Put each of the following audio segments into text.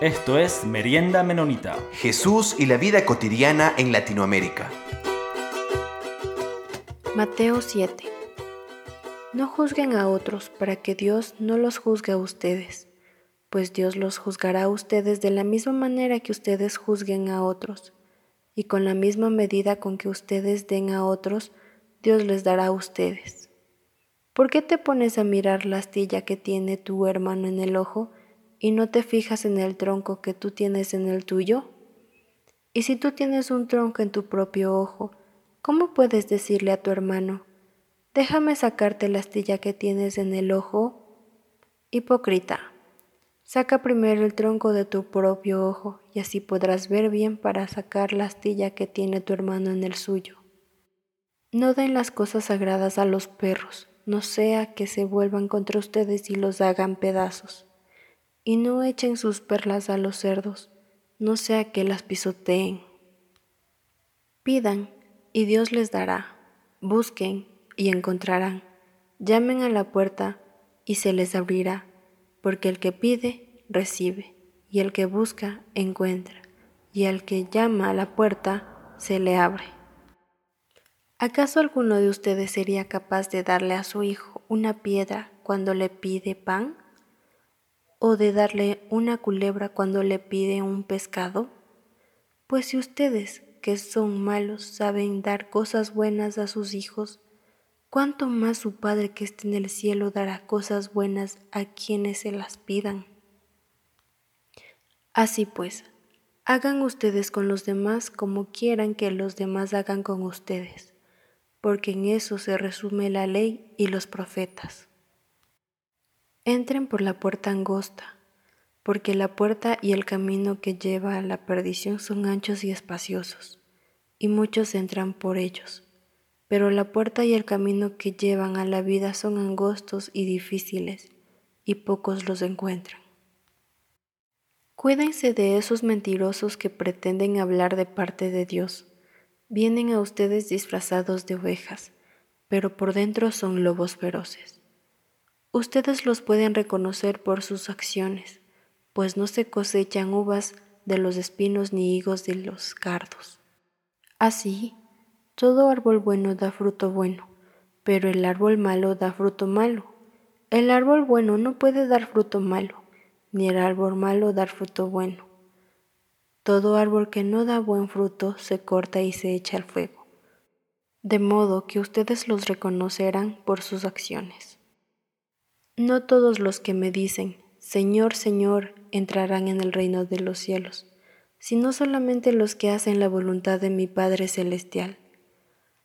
Esto es Merienda Menonita. Jesús y la vida cotidiana en Latinoamérica. Mateo 7. No juzguen a otros para que Dios no los juzgue a ustedes, pues Dios los juzgará a ustedes de la misma manera que ustedes juzguen a otros, y con la misma medida con que ustedes den a otros, Dios les dará a ustedes. ¿Por qué te pones a mirar la astilla que tiene tu hermano en el ojo y no te fijas en el tronco que tú tienes en el tuyo? Y si tú tienes un tronco en tu propio ojo, ¿cómo puedes decirle a tu hermano, déjame sacarte la astilla que tienes en el ojo? Hipócrita, saca primero el tronco de tu propio ojo y así podrás ver bien para sacar la astilla que tiene tu hermano en el suyo. No den las cosas sagradas a los perros, no sea que se vuelvan contra ustedes y los hagan pedazos y no echen sus perlas a los cerdos, no sea que las pisoteen. Pidan, y Dios les dará. Busquen, y encontrarán. Llamen a la puerta, y se les abrirá, porque el que pide, recibe, y el que busca, encuentra, y al que llama a la puerta, se le abre. ¿Acaso alguno de ustedes sería capaz de darle a su hijo una piedra cuando le pide pan? O de darle una culebra cuando le pide un pescado? Pues si ustedes, que son malos, saben dar cosas buenas a sus hijos, ¿cuánto más su Padre que está en el cielo dará cosas buenas a quienes se las pidan? Así pues, hagan ustedes con los demás como quieran que los demás hagan con ustedes, porque en eso se resume la ley y los profetas. Entren por la puerta angosta, porque la puerta y el camino que lleva a la perdición son anchos y espaciosos, y muchos entran por ellos. Pero la puerta y el camino que llevan a la vida son angostos y difíciles, y pocos los encuentran. Cuídense de esos mentirosos que pretenden hablar de parte de Dios. Vienen a ustedes disfrazados de ovejas, pero por dentro son lobos feroces. Ustedes los pueden reconocer por sus acciones, pues no se cosechan uvas de los espinos ni higos de los cardos. Así, todo árbol bueno da fruto bueno, pero el árbol malo da fruto malo. El árbol bueno no puede dar fruto malo, ni el árbol malo dar fruto bueno. Todo árbol que no da buen fruto se corta y se echa al fuego, de modo que ustedes los reconocerán por sus acciones. No todos los que me dicen, Señor, Señor, entrarán en el reino de los cielos, sino solamente los que hacen la voluntad de mi Padre Celestial.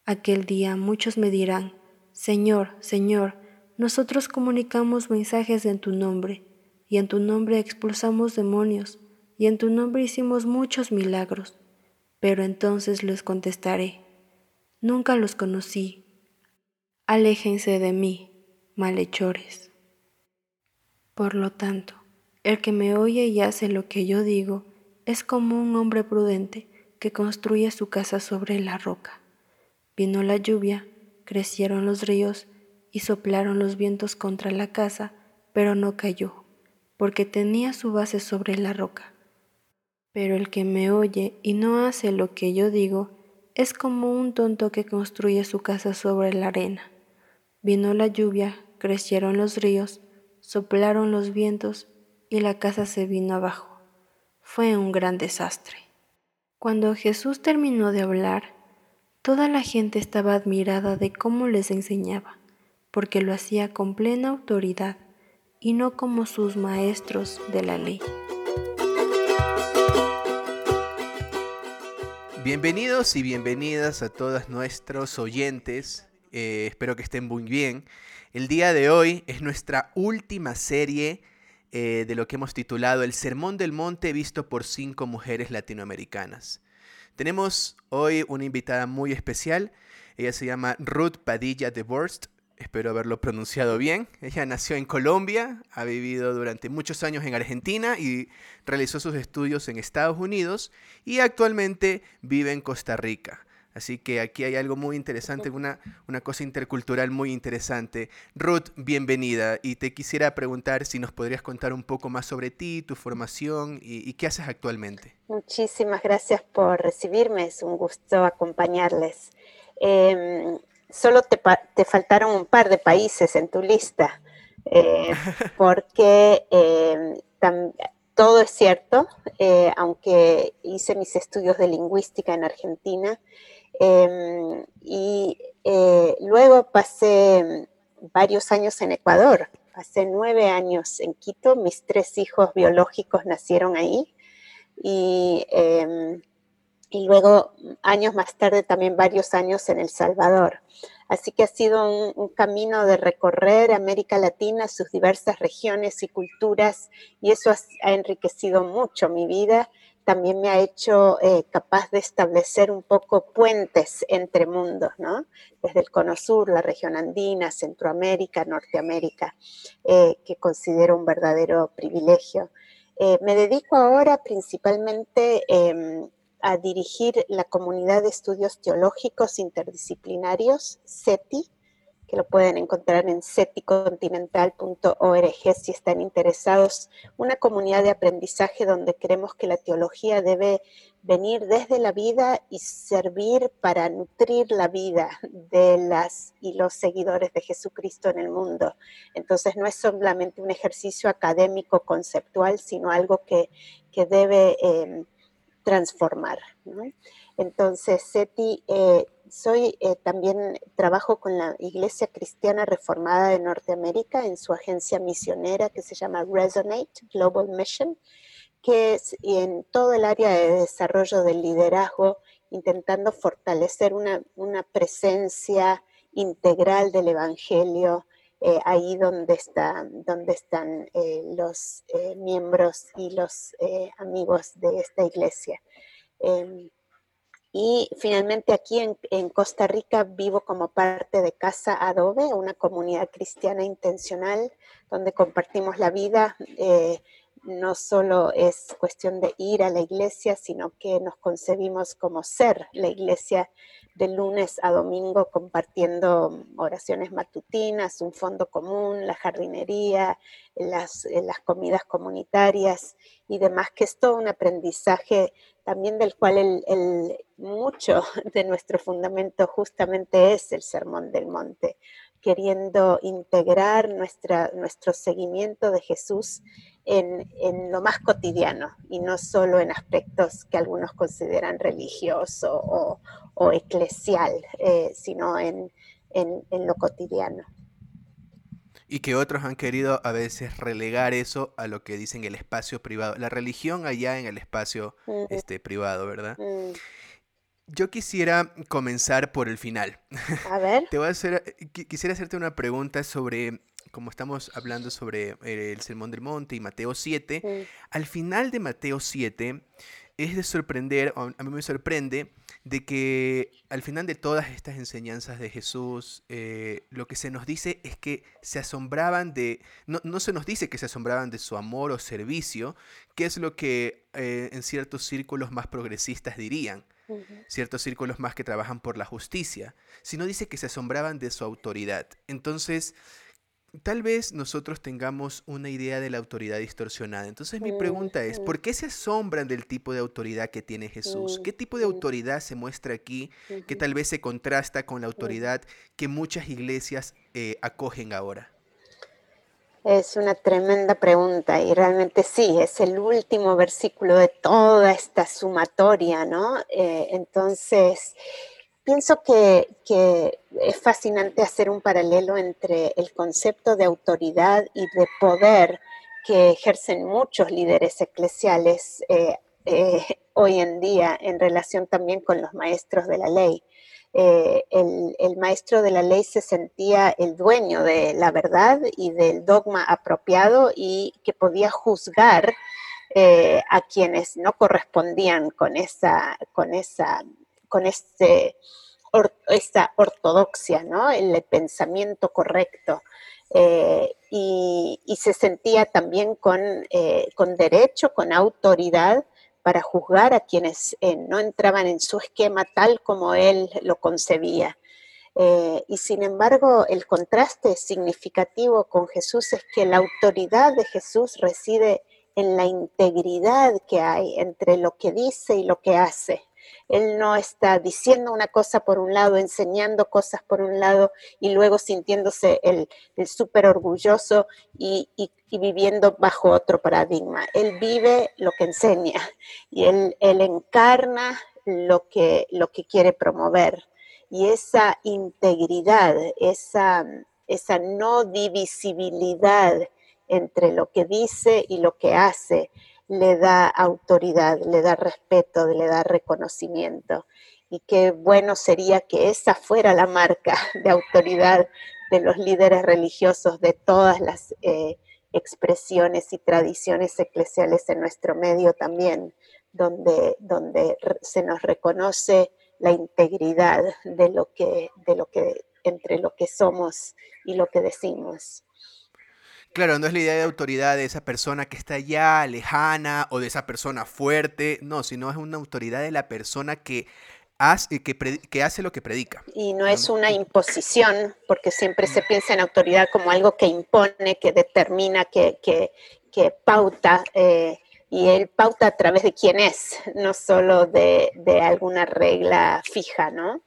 Aquel día muchos me dirán, Señor, Señor, nosotros comunicamos mensajes en tu nombre, y en tu nombre expulsamos demonios, y en tu nombre hicimos muchos milagros. Pero entonces les contestaré, nunca los conocí. Aléjense de mí, malhechores. Por lo tanto, el que me oye y hace lo que yo digo es como un hombre prudente que construye su casa sobre la roca. Vino la lluvia, crecieron los ríos y soplaron los vientos contra la casa, pero no cayó, porque tenía su base sobre la roca. Pero el que me oye y no hace lo que yo digo es como un tonto que construye su casa sobre la arena. Vino la lluvia, crecieron los ríos, soplaron los vientos y la casa se vino abajo. Fue un gran desastre. Cuando Jesús terminó de hablar, toda la gente estaba admirada de cómo les enseñaba, porque lo hacía con plena autoridad y no como sus maestros de la ley. Bienvenidos y bienvenidas a todos nuestros oyentes. Eh, espero que estén muy bien. El día de hoy es nuestra última serie eh, de lo que hemos titulado El Sermón del Monte visto por cinco mujeres latinoamericanas. Tenemos hoy una invitada muy especial. Ella se llama Ruth Padilla de Borst. Espero haberlo pronunciado bien. Ella nació en Colombia, ha vivido durante muchos años en Argentina y realizó sus estudios en Estados Unidos y actualmente vive en Costa Rica. Así que aquí hay algo muy interesante, una, una cosa intercultural muy interesante. Ruth, bienvenida. Y te quisiera preguntar si nos podrías contar un poco más sobre ti, tu formación y, qué haces actualmente. Muchísimas gracias por recibirme. Es un gusto acompañarles. Em, solo te, te, faltaron un par de países en tu lista, eh, porque em, todo es cierto, eh, aunque hice mis estudios de lingüística en Argentina em, y eh, luego pasé varios años en Ecuador, hace nueve años en Quito, mis tres hijos biológicos nacieron ahí y, em, y luego años más tarde también varios años en El Salvador. Así que ha sido un, camino de recorrer América Latina, sus diversas regiones y culturas, y eso ha, enriquecido mucho mi vida. También me ha hecho eh, capaz de establecer un poco puentes entre mundos, ¿no? Desde el Cono Sur, la región andina, Centroamérica, Norteamérica, eh, que considero un verdadero privilegio. Eh, me dedico ahora principalmente em, a dirigir la comunidad de estudios teológicos interdisciplinarios, SETI, que lo pueden encontrar en seticontinental.org si están interesados, una comunidad de aprendizaje donde creemos que la teología debe venir desde la vida y servir para nutrir la vida de las y los seguidores de Jesucristo en el mundo. Entonces no es solamente un ejercicio académico conceptual, sino algo que, que debe... Eh, transformar. Entonces, SETI, eh, soy eh, también trabajo con la Iglesia Cristiana Reformada de Norteamérica en su agencia misionera que se llama Resonate Global Mission, que es en todo el área de desarrollo del liderazgo, intentando fortalecer una, presencia integral del Evangelio eh, ahí donde, está, donde están los miembros y los amigos de esta iglesia. Y finalmente aquí en, Costa Rica vivo como parte de Casa Adobe, una comunidad cristiana intencional donde compartimos la vida. Eh, no solo es cuestión de ir a la iglesia, sino que nos concebimos como ser la iglesia de lunes a domingo compartiendo oraciones matutinas, un fondo común, la jardinería, las, comidas comunitarias y demás, que es todo un aprendizaje también del cual el, mucho de nuestro fundamento justamente es el sermón del monte, queriendo integrar nuestra, nuestro seguimiento de Jesús en, lo más cotidiano y no solo en aspectos que algunos consideran religioso o, o eclesial, eh, sino en, lo cotidiano. Y que otros han querido a veces relegar eso a lo que dicen el espacio privado. La religión allá en el espacio este, privado, ¿verdad? Mm. Yo quisiera comenzar por el final. A ver. Te voy a hacer, quisiera hacerte una pregunta sobre, como estamos hablando sobre el Sermón del Monte y Mateo 7, mm. al final de Mateo 7 es de sorprender, a mí me sorprende, de que al final de todas estas enseñanzas de Jesús, eh, lo que se nos dice es que se asombraban de, no, no, se nos dice que se asombraban de su amor o servicio, que es lo que eh, en ciertos círculos más progresistas dirían, ciertos círculos más que trabajan por la justicia, sino dice que se asombraban de su autoridad. Entonces, tal vez nosotros tengamos una idea de la autoridad distorsionada. Entonces mi pregunta es, ¿por qué se asombran del tipo de autoridad que tiene Jesús? ¿Qué tipo de autoridad se muestra aquí que tal vez se contrasta con la autoridad que muchas iglesias eh, acogen ahora? Es una tremenda pregunta y realmente sí, es el último versículo de toda esta sumatoria, ¿no? Eh, entonces, pienso que, es fascinante hacer un paralelo entre el concepto de autoridad y de poder que ejercen muchos líderes eclesiales eh, eh, hoy en día en relación también con los maestros de la ley. Eh, el, maestro de la ley se sentía el dueño de la verdad y del dogma apropiado y que podía juzgar a quienes no correspondían con esa, con esa con este, ortodoxia, ¿no? El pensamiento correcto. Eh, y, se sentía también con, eh, con derecho, con autoridad para juzgar a quienes eh, no entraban en su esquema tal como él lo concebía. Eh, y sin embargo, el contraste significativo con Jesús es que la autoridad de Jesús reside en la integridad que hay entre lo que dice y lo que hace. Él no está diciendo una cosa por un lado, enseñando cosas por un lado y luego sintiéndose el, súper orgulloso y, viviendo bajo otro paradigma. Él vive lo que enseña y él, encarna lo que, lo que quiere promover. Y esa integridad, esa, esa no divisibilidad entre lo que dice y lo que hace, le da autoridad, le da respeto, le da reconocimiento. Y qué bueno sería que esa fuera la marca de autoridad de los líderes religiosos de todas las eh, expresiones y tradiciones eclesiales en nuestro medio también, donde, donde se nos reconoce la integridad de lo que, de lo que, entre lo que somos y lo que decimos. Claro, no es la idea de autoridad de esa persona que está ya lejana o de esa persona fuerte, no, sino es una autoridad de la persona que hace, que, que hace lo que predica. Y no es una imposición, porque siempre se piensa en autoridad como algo que impone, que determina, que, que, que pauta. Eh, y él pauta a través de quién es, no solo de, de alguna regla fija, ¿no?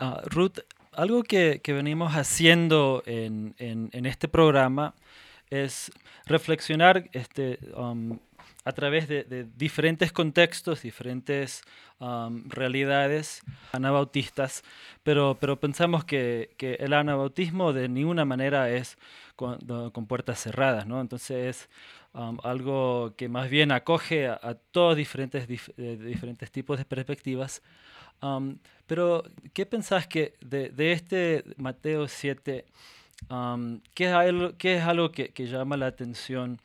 Uh, Ruth, algo que, venimos haciendo en, este programa es reflexionar este, um, a través de, diferentes contextos, diferentes um, realidades anabautistas, pero, pero pensamos que, el anabautismo de ninguna manera es con, puertas cerradas, ¿no? Entonces es um, algo que más bien acoge a, todos diferentes, eh, diferentes tipos de perspectivas pero, ¿qué pensás que de, este Mateo 7, ¿qué, es algo, que, llama la atención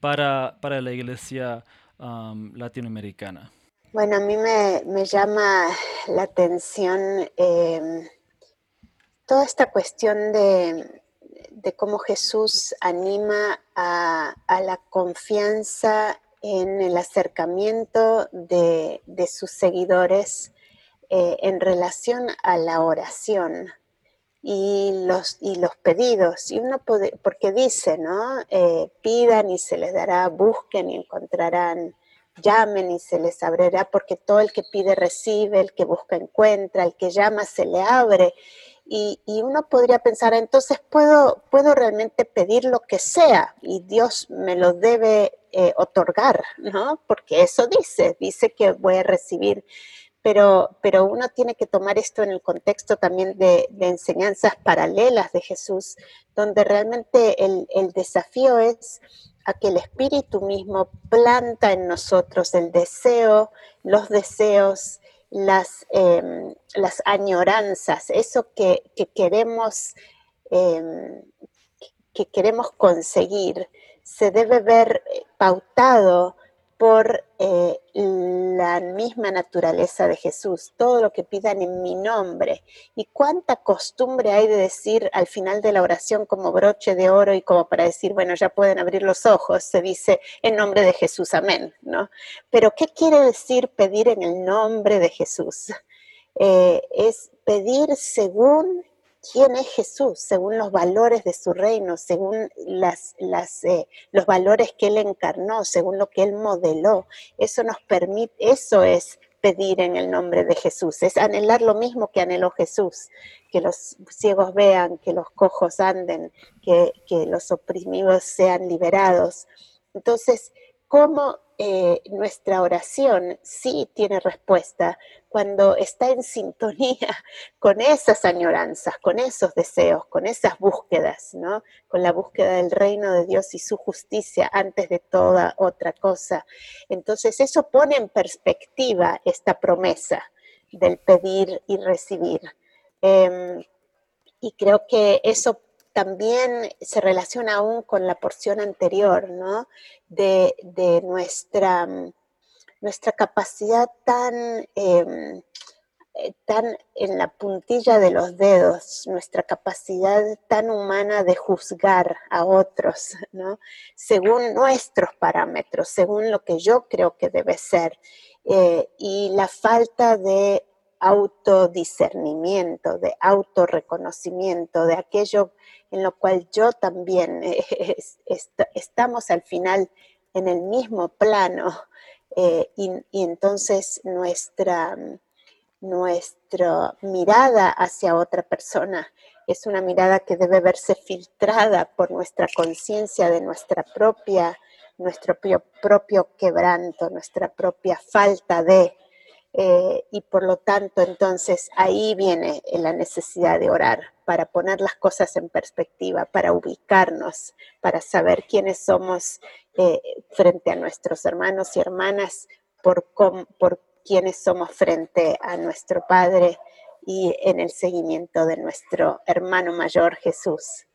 para, para la iglesia latinoamericana? Bueno, a mí me, llama la atención em, toda esta cuestión de, cómo Jesús anima a, la confianza en el acercamiento de, de sus seguidores eh, en relación a la oración y los, y los pedidos. Y uno puede, porque dice, ¿no? Eh, pidan y se les dará, busquen y encontrarán, llamen y se les abrirá, porque todo el que pide recibe, el que busca encuentra, el que llama se le abre. Y, uno podría pensar, entonces puedo, puedo realmente pedir lo que sea y Dios me lo debe eh, otorgar, ¿no? Porque eso dice, dice que voy a recibir pero, pero uno tiene que tomar esto en el contexto también de, enseñanzas paralelas de Jesús, donde realmente el, desafío es a que el Espíritu mismo planta en nosotros el deseo, los deseos, las, em, añoranzas, eso que, queremos, em, que queremos conseguir, se debe ver pautado por eh, la misma naturaleza de Jesús, todo lo que pidan en mi nombre. Y cuánta costumbre hay de decir al final de la oración como broche de oro y como para decir, bueno, ya pueden abrir los ojos, se dice en nombre de Jesús, amén, ¿no? Pero ¿qué quiere decir pedir en el nombre de Jesús? Eh, es pedir según quién es Jesús, según los valores de su reino, según las, eh, los valores que él encarnó, según lo que él modeló. Eso nos permite, eso es pedir en el nombre de Jesús, es anhelar lo mismo que anheló Jesús, que los ciegos vean, que los cojos anden, que, que los oprimidos sean liberados. Entonces, ¿cómo eh, nuestra oración sí tiene respuesta cuando está en sintonía con esas añoranzas, con esos deseos, con esas búsquedas, ¿no? Con la búsqueda del reino de Dios y su justicia antes de toda otra cosa. Entonces eso pone en perspectiva esta promesa del pedir y recibir. Em, y creo que eso también se relaciona aún con la porción anterior, ¿no? De, nuestra, nuestra capacidad tan em, eh, tan en la puntilla de los dedos, nuestra capacidad tan humana de juzgar a otros, ¿no? Según nuestros parámetros, según lo que yo creo que debe ser, eh, y la falta de autodiscernimiento, de autorreconocimiento, de aquello en lo cual yo también estamos al final en el mismo plano eh, y, entonces nuestra, nuestra mirada hacia otra persona es una mirada que debe verse filtrada por nuestra conciencia de nuestra propia, nuestro propio quebranto, nuestra propia falta de, eh, y por lo tanto, entonces ahí viene la necesidad de orar para poner las cosas en perspectiva, para ubicarnos, para saber quiénes somos eh, frente a nuestros hermanos y hermanas, por, por quiénes somos frente a nuestro Padre y en el seguimiento de nuestro hermano mayor Jesús.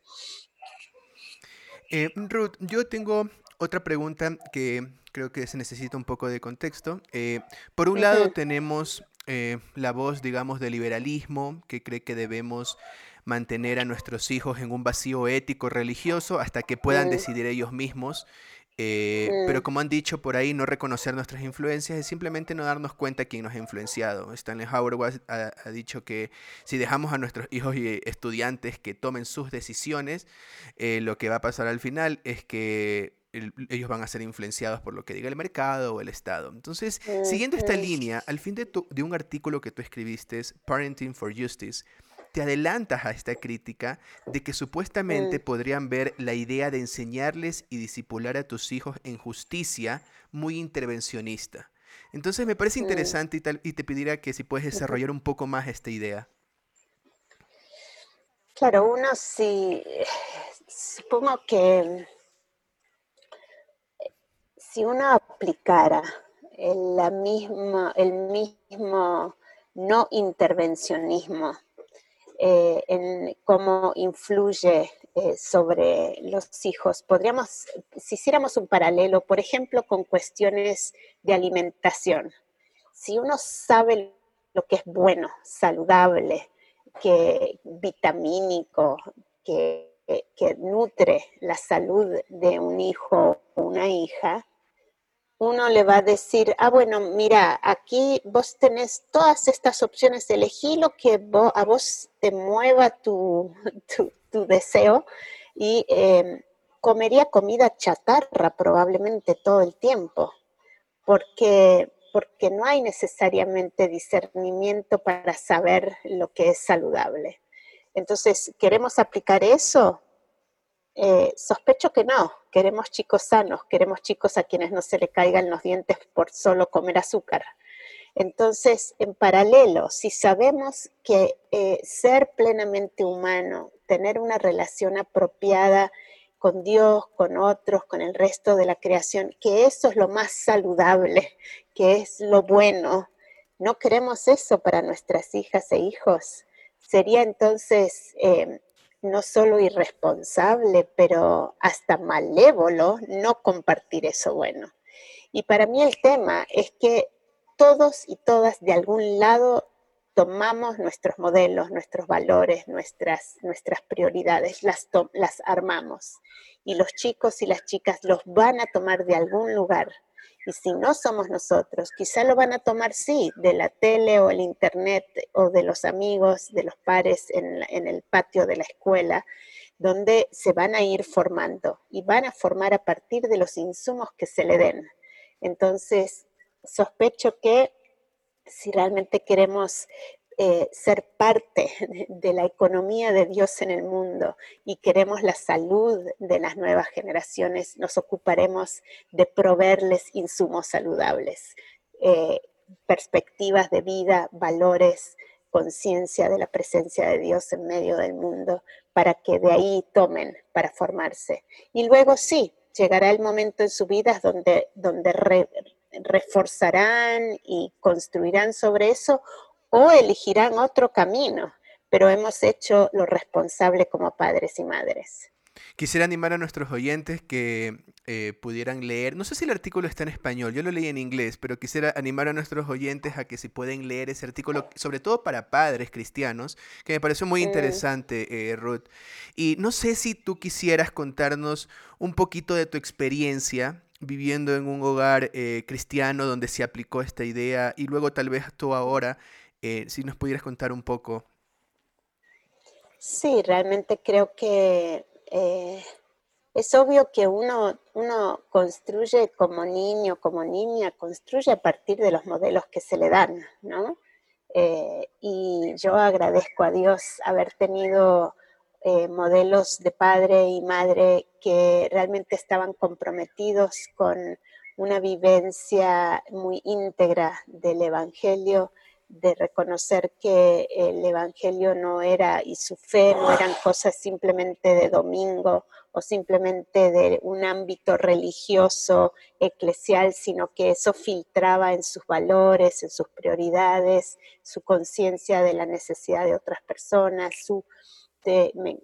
Eh, Ruth, yo tengo otra pregunta que creo que se necesita un poco de contexto. Eh, por un lado tenemos eh, la voz, digamos, del liberalismo, que cree que debemos mantener a nuestros hijos en un vacío ético religioso hasta que puedan decidir ellos mismos. Eh, pero como han dicho por ahí, no reconocer nuestras influencias es simplemente no darnos cuenta quién nos ha influenciado. Stanley Howard ha, ha dicho que si dejamos a nuestros hijos y estudiantes que tomen sus decisiones, lo que va a pasar al final es que ellos van a ser influenciados por lo que diga el mercado o el Estado. Entonces, siguiendo esta línea, al fin de, de un artículo que tú escribiste, Parenting for Justice, te adelantas a esta crítica de que supuestamente podrían ver la idea de enseñarles y disipular a tus hijos en justicia muy intervencionista. Entonces me parece interesante y, tal, y te pediría que si puedes desarrollar un poco más esta idea. Claro, uno sí, supongo que si uno aplicara el, la misma, el mismo no intervencionismo eh, en cómo influye eh, sobre los hijos, podríamos, si hiciéramos un paralelo, por ejemplo, con cuestiones de alimentación, si uno sabe lo que es bueno, saludable, que vitamínico, que, que nutre la salud de un hijo o una hija, uno le va a decir, ah, bueno, mira, aquí vos tenés todas estas opciones, elegí lo que a vos te mueva tu, deseo y em, comería comida chatarra probablemente todo el tiempo, porque, porque no hay necesariamente discernimiento para saber lo que es saludable. Entonces, ¿queremos aplicar eso? Eh, sospecho que no, queremos chicos sanos, queremos chicos a quienes no se le caigan los dientes por solo comer azúcar. Entonces, en paralelo, si sabemos que eh, ser plenamente humano, tener una relación apropiada con Dios, con otros, con el resto de la creación, que eso es lo más saludable, que es lo bueno, no queremos eso para nuestras hijas e hijos. Sería entonces eh, no solo irresponsable, pero hasta malévolo no compartir eso bueno. Y para mí el tema es que todos y todas de algún lado tomamos nuestros modelos, nuestros valores, nuestras, nuestras prioridades, las, las armamos. Y los chicos y las chicas los van a tomar de algún lugar y si no somos nosotros, quizá lo van a tomar, sí, de la tele o el internet o de los amigos, de los pares en, en el patio de la escuela, donde se van a ir formando y van a formar a partir de los insumos que se le den. Entonces, sospecho que si realmente queremos eh, ser parte de, la economía de Dios en el mundo y queremos la salud de las nuevas generaciones, nos ocuparemos de proveerles insumos saludables, eh, perspectivas de vida, valores, conciencia de la presencia de Dios en medio del mundo, para que de ahí tomen para formarse. Y luego sí, llegará el momento en su vida donde, donde reforzarán y construirán sobre eso o elegirán otro camino, pero hemos hecho lo responsable como padres y madres. Quisiera animar a nuestros oyentes que eh, pudieran leer, no sé si el artículo está en español, yo lo leí en inglés, pero quisiera animar a nuestros oyentes a que si pueden leer ese artículo, sobre todo para padres cristianos, que me pareció muy interesante, eh, Ruth. Y no sé si tú quisieras contarnos un poquito de tu experiencia viviendo en un hogar eh, cristiano donde se aplicó esta idea y luego tal vez tú ahora, si nos pudieras contar un poco. Sí, realmente creo que eh, es obvio que uno, uno construye como niño, como niña, construye a partir de los modelos que se le dan, ¿no? Eh, y yo agradezco a Dios haber tenido eh, modelos de padre y madre que realmente estaban comprometidos con una vivencia muy íntegra del Evangelio, de reconocer que el Evangelio no era y su fe no eran cosas simplemente de domingo o simplemente de un ámbito religioso, eclesial, sino que eso filtraba en sus valores, en sus prioridades, su conciencia de la necesidad de otras personas, su,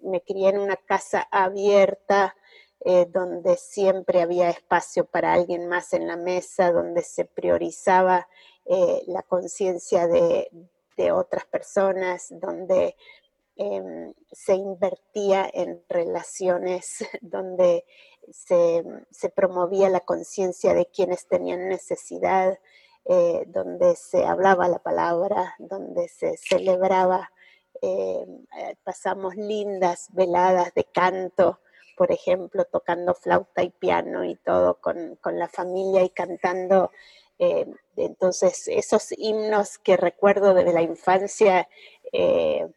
me, crié en una casa abierta, eh, donde siempre había espacio para alguien más en la mesa, donde se priorizaba eh, la conciencia de, otras personas, donde em, se invertía en relaciones, donde se, promovía la conciencia de quienes tenían necesidad, eh, donde se hablaba la palabra, donde se celebraba. Pasamos lindas veladas de canto, por ejemplo, tocando flauta y piano y todo con, con la familia y cantando eh, entonces, esos himnos que recuerdo desde la infancia eh,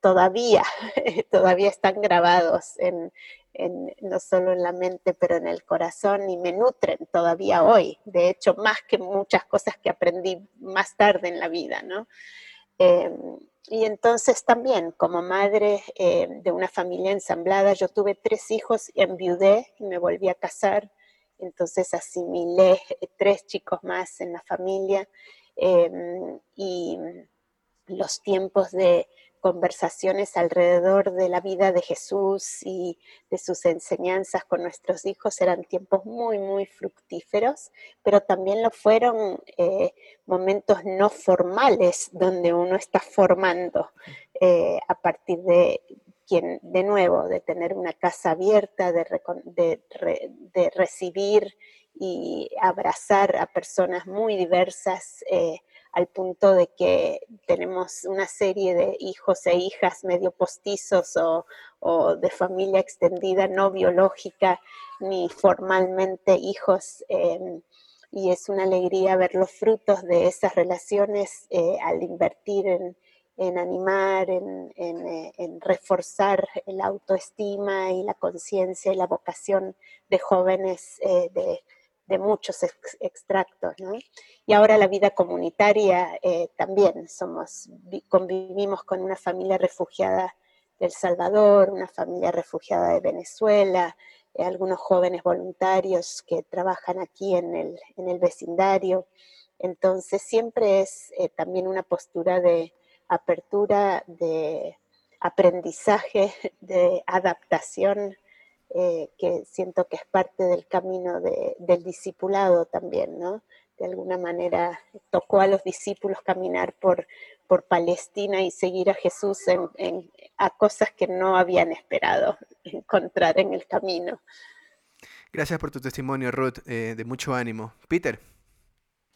todavía, todavía están grabados no solo en la mente, pero en el corazón y me nutren todavía hoy. De hecho, más que muchas cosas que aprendí más tarde en la vida, ¿no? Eh, y entonces también, como madre de una familia ensamblada, yo tuve tres hijos, enviudé y me volví a casar. Entonces asimilé tres chicos más en la familia em, y los tiempos de conversaciones alrededor de la vida de Jesús y de sus enseñanzas con nuestros hijos eran tiempos muy, muy fructíferos, pero también lo fueron eh, momentos no formales donde uno está formando eh, a partir de, quien, de nuevo, de tener una casa abierta, de, de, recibir y abrazar a personas muy diversas, eh, al punto de que tenemos una serie de hijos e hijas medio postizos o, de familia extendida, no biológica ni formalmente hijos. Em, y es una alegría ver los frutos de esas relaciones eh, al invertir en, animar, en, eh, reforzar la autoestima y la conciencia y la vocación de jóvenes eh, de, de, muchos extractos. ¿no? Y ahora la vida comunitaria eh, también somos, convivimos con una familia refugiada del Salvador, una familia refugiada de Venezuela, algunos jóvenes voluntarios que trabajan aquí en el, en el vecindario. Entonces siempre es también una postura de apertura de aprendizaje, de adaptación, eh, que siento que es parte del camino del discipulado también, ¿no? De alguna manera tocó a los discípulos caminar por, por Palestina y seguir a Jesús en, a cosas que no habían esperado encontrar en el camino. Gracias por tu testimonio, Ruth, eh, de mucho ánimo. Peter.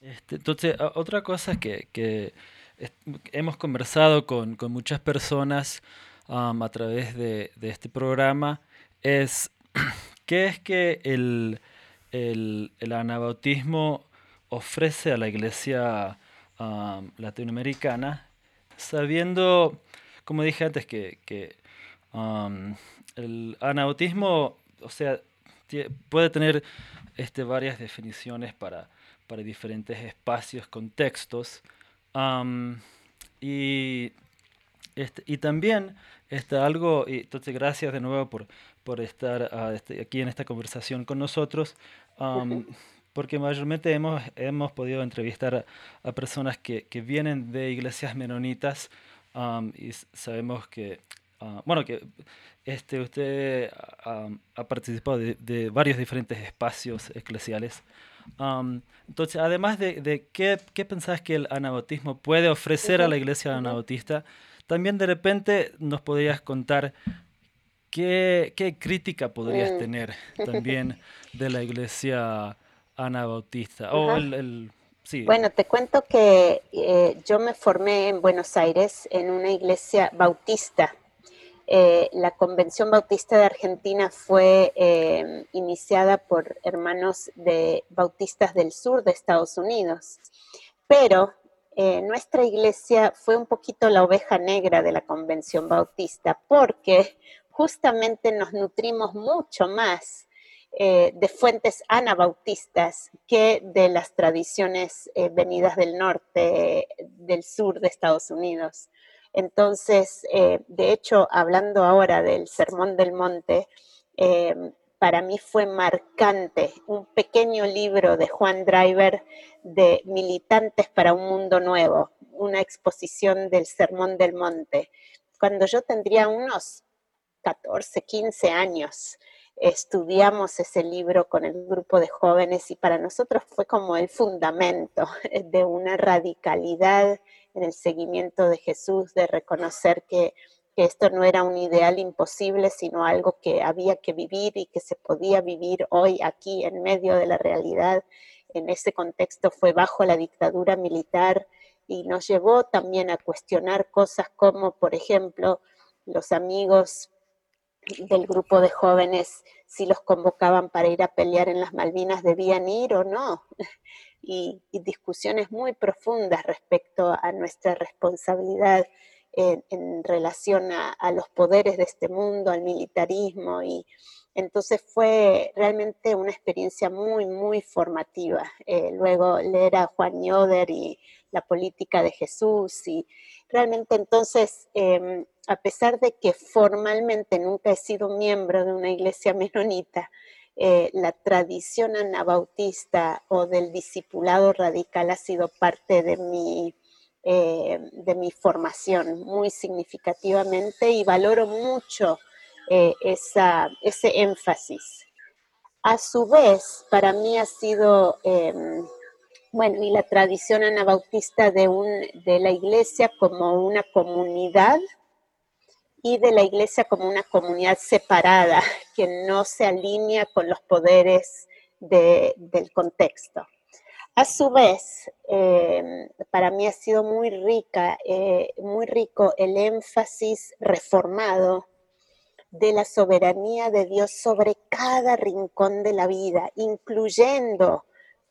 Este, entonces, otra cosa que, que hemos conversado con, muchas personas um, a través de, este programa es qué es que el, el, anabautismo ofrece a la iglesia um, latinoamericana, sabiendo, como dije antes, que, um, el anabautismo, o sea, puede tener este, varias definiciones para, para diferentes espacios, contextos, y, este, y también este, algo, y entonces gracias de nuevo por, por estar ah, este, aquí en esta conversación con nosotros, porque mayormente hemos, hemos podido entrevistar a, personas que, que, vienen de iglesias menonitas y sabemos que ah, bueno, que este, usted ha participado de, varios diferentes espacios eclesiales. entonces, además de, qué, qué pensás que el anabautismo puede ofrecer a la iglesia anabautista, también de repente nos podrías contar qué, qué crítica podrías mm. tener también de la iglesia anabautista. O el, sí. Bueno, te cuento que eh, yo me formé en Buenos Aires en una iglesia bautista eh, la Convención Bautista de Argentina fue eh, iniciada por hermanos de bautistas del sur de Estados Unidos, pero eh, nuestra iglesia fue un poquito la oveja negra de la Convención Bautista porque justamente nos nutrimos mucho más de fuentes anabautistas que de las tradiciones venidas del norte, del sur de Estados Unidos. Entonces, eh, de hecho, hablando ahora del Sermón del Monte, eh, para mí fue marcante un pequeño libro de Juan Driver de Militantes para un Mundo Nuevo, una exposición del Sermón del Monte. Cuando yo tendría unos 14, 15 años, estudiamos ese libro con el grupo de jóvenes y para nosotros fue como el fundamento de una radicalidad en el seguimiento de Jesús, de reconocer que, esto no era un ideal imposible, sino algo que había que vivir y que se podía vivir hoy aquí en medio de la realidad. En ese contexto fue bajo la dictadura militar y nos llevó también a cuestionar cosas como, por ejemplo, los amigos del grupo de jóvenes, si los convocaban para ir a pelear en las Malvinas, debían ir o no. Y, discusiones muy profundas respecto a nuestra responsabilidad en, relación a, los poderes de este mundo, al militarismo y entonces fue realmente una experiencia muy, muy formativa. Eh, luego leer a Juan Yoder y la política de Jesús y realmente entonces, em, a pesar de que formalmente nunca he sido miembro de una iglesia menonita, eh, la tradición anabautista o del discipulado radical ha sido parte de mi, eh, de mi formación muy significativamente y valoro mucho eh, esa, ese énfasis. A su vez, para mí ha sido, em, bueno, y la tradición anabautista de, un, de la iglesia como una comunidad y de la iglesia como una comunidad separada que no se alinea con los poderes del contexto. A su vez, eh, para mí ha sido muy rica, eh, muy rico el énfasis reformado de la soberanía de Dios sobre cada rincón de la vida, incluyendo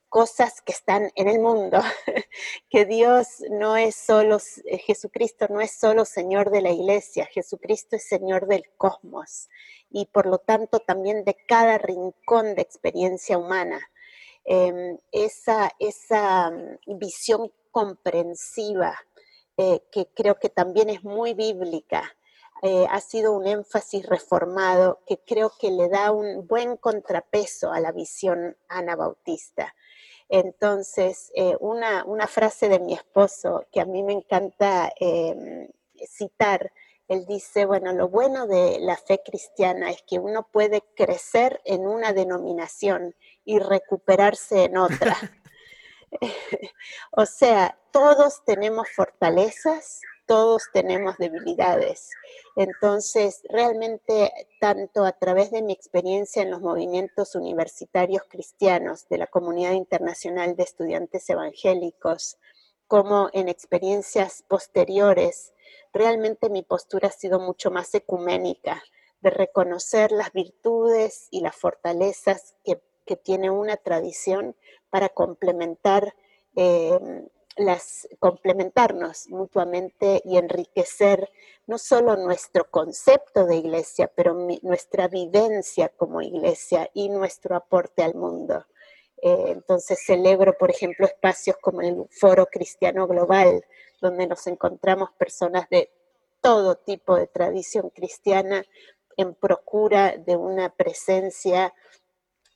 cosas que están en el mundo, que Dios no es solo, eh, Jesucristo no es solo Señor de la iglesia, Jesucristo es Señor del cosmos y por lo tanto también de cada rincón de experiencia humana. Em, esa, esa mm, visión comprensiva eh, que creo que también es muy bíblica, eh, ha sido un énfasis reformado que creo que le da un buen contrapeso a la visión anabautista. Entonces, eh, una, frase de mi esposo que a mí me encanta em, citar, él dice, bueno, lo bueno de la fe cristiana es que uno puede crecer en una denominación y recuperarse en otra. o sea, todos tenemos fortalezas, todos tenemos debilidades. Entonces, realmente, tanto a través de mi experiencia en los movimientos universitarios cristianos de la Comunidad Internacional de Estudiantes Evangélicos, como en experiencias posteriores, realmente mi postura ha sido mucho más ecuménica, de reconocer las virtudes y las fortalezas que, tiene una tradición para complementar eh, las complementarnos mutuamente y enriquecer no solo nuestro concepto de iglesia, pero nuestra vivencia como iglesia y nuestro aporte al mundo. Eh, entonces celebro, por ejemplo, espacios como el Foro Cristiano Global, donde nos encontramos personas de todo tipo de tradición cristiana en procura de una presencia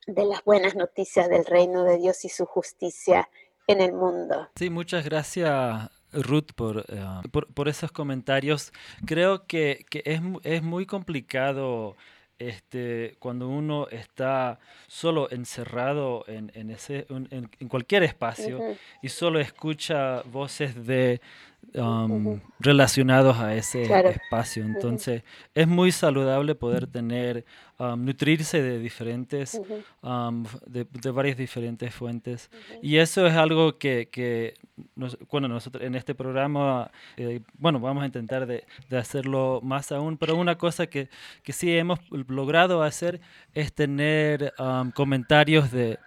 de las buenas noticias del reino de Dios y su justicia en el mundo. Sí, muchas gracias, Ruth, por, por, esos comentarios. Creo que, que es, es muy complicado este, cuando uno está solo encerrado en, en, ese, en, en cualquier espacio y solo escucha voces de um, relacionados a ese espacio. Entonces, es muy saludable poder tener, um, nutrirse de diferentes, um, de, varias diferentes fuentes. Y eso es algo que, que bueno, nosotros en este programa, eh, bueno, vamos a intentar de, de, hacerlo más aún, pero una cosa que, que sí hemos logrado hacer es tener comentarios de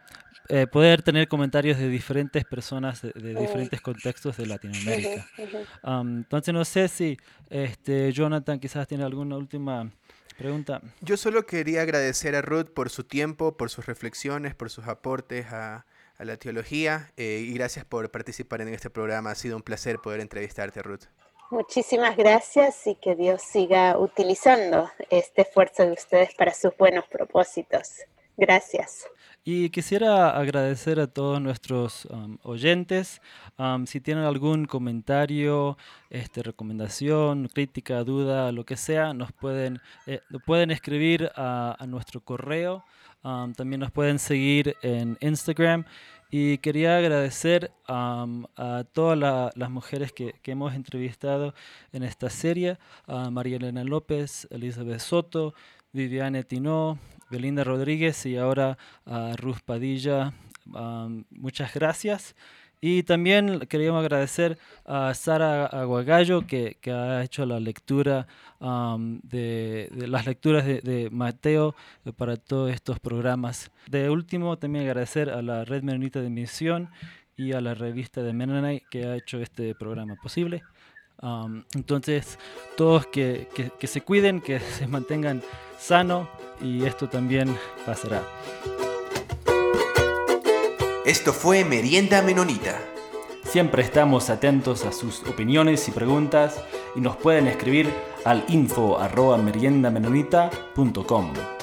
eh, poder tener comentarios de diferentes personas de, diferentes contextos de Latinoamérica. entonces no sé si este, Jonathan quizás tiene alguna última pregunta. Yo solo quería agradecer a Ruth por su tiempo, por sus reflexiones, por sus aportes a, la teología eh, y gracias por participar en este programa. Ha sido un placer poder entrevistarte, Ruth. Muchísimas gracias y que Dios siga utilizando este esfuerzo de ustedes para sus buenos propósitos. Gracias. Y quisiera agradecer a todos nuestros um, oyentes. Um, si tienen algún comentario, este, recomendación, crítica, duda, lo que sea, nos pueden, eh, pueden escribir a, nuestro correo. Um, también nos pueden seguir en Instagram. Y quería agradecer a todas las mujeres que, hemos entrevistado en esta serie, María Elena López, Elizabeth Soto, Viviane Tino, Belinda Rodríguez y ahora a Ruth Padilla. muchas gracias. Y también queríamos agradecer a Sara Aguagallo que, ha hecho la lectura de, las lecturas de, Mateo eh, para todos estos programas. De último, también agradecer a la Red Menonita de Misión y a la revista de Mennonite que ha hecho este programa posible. Entonces, todos que, que, que se cuiden, que se mantengan sanos y esto también pasará. Esto fue Merienda Menonita. Siempre estamos atentos a sus opiniones y preguntas y nos pueden escribir al info arroba meriendamenonita.com.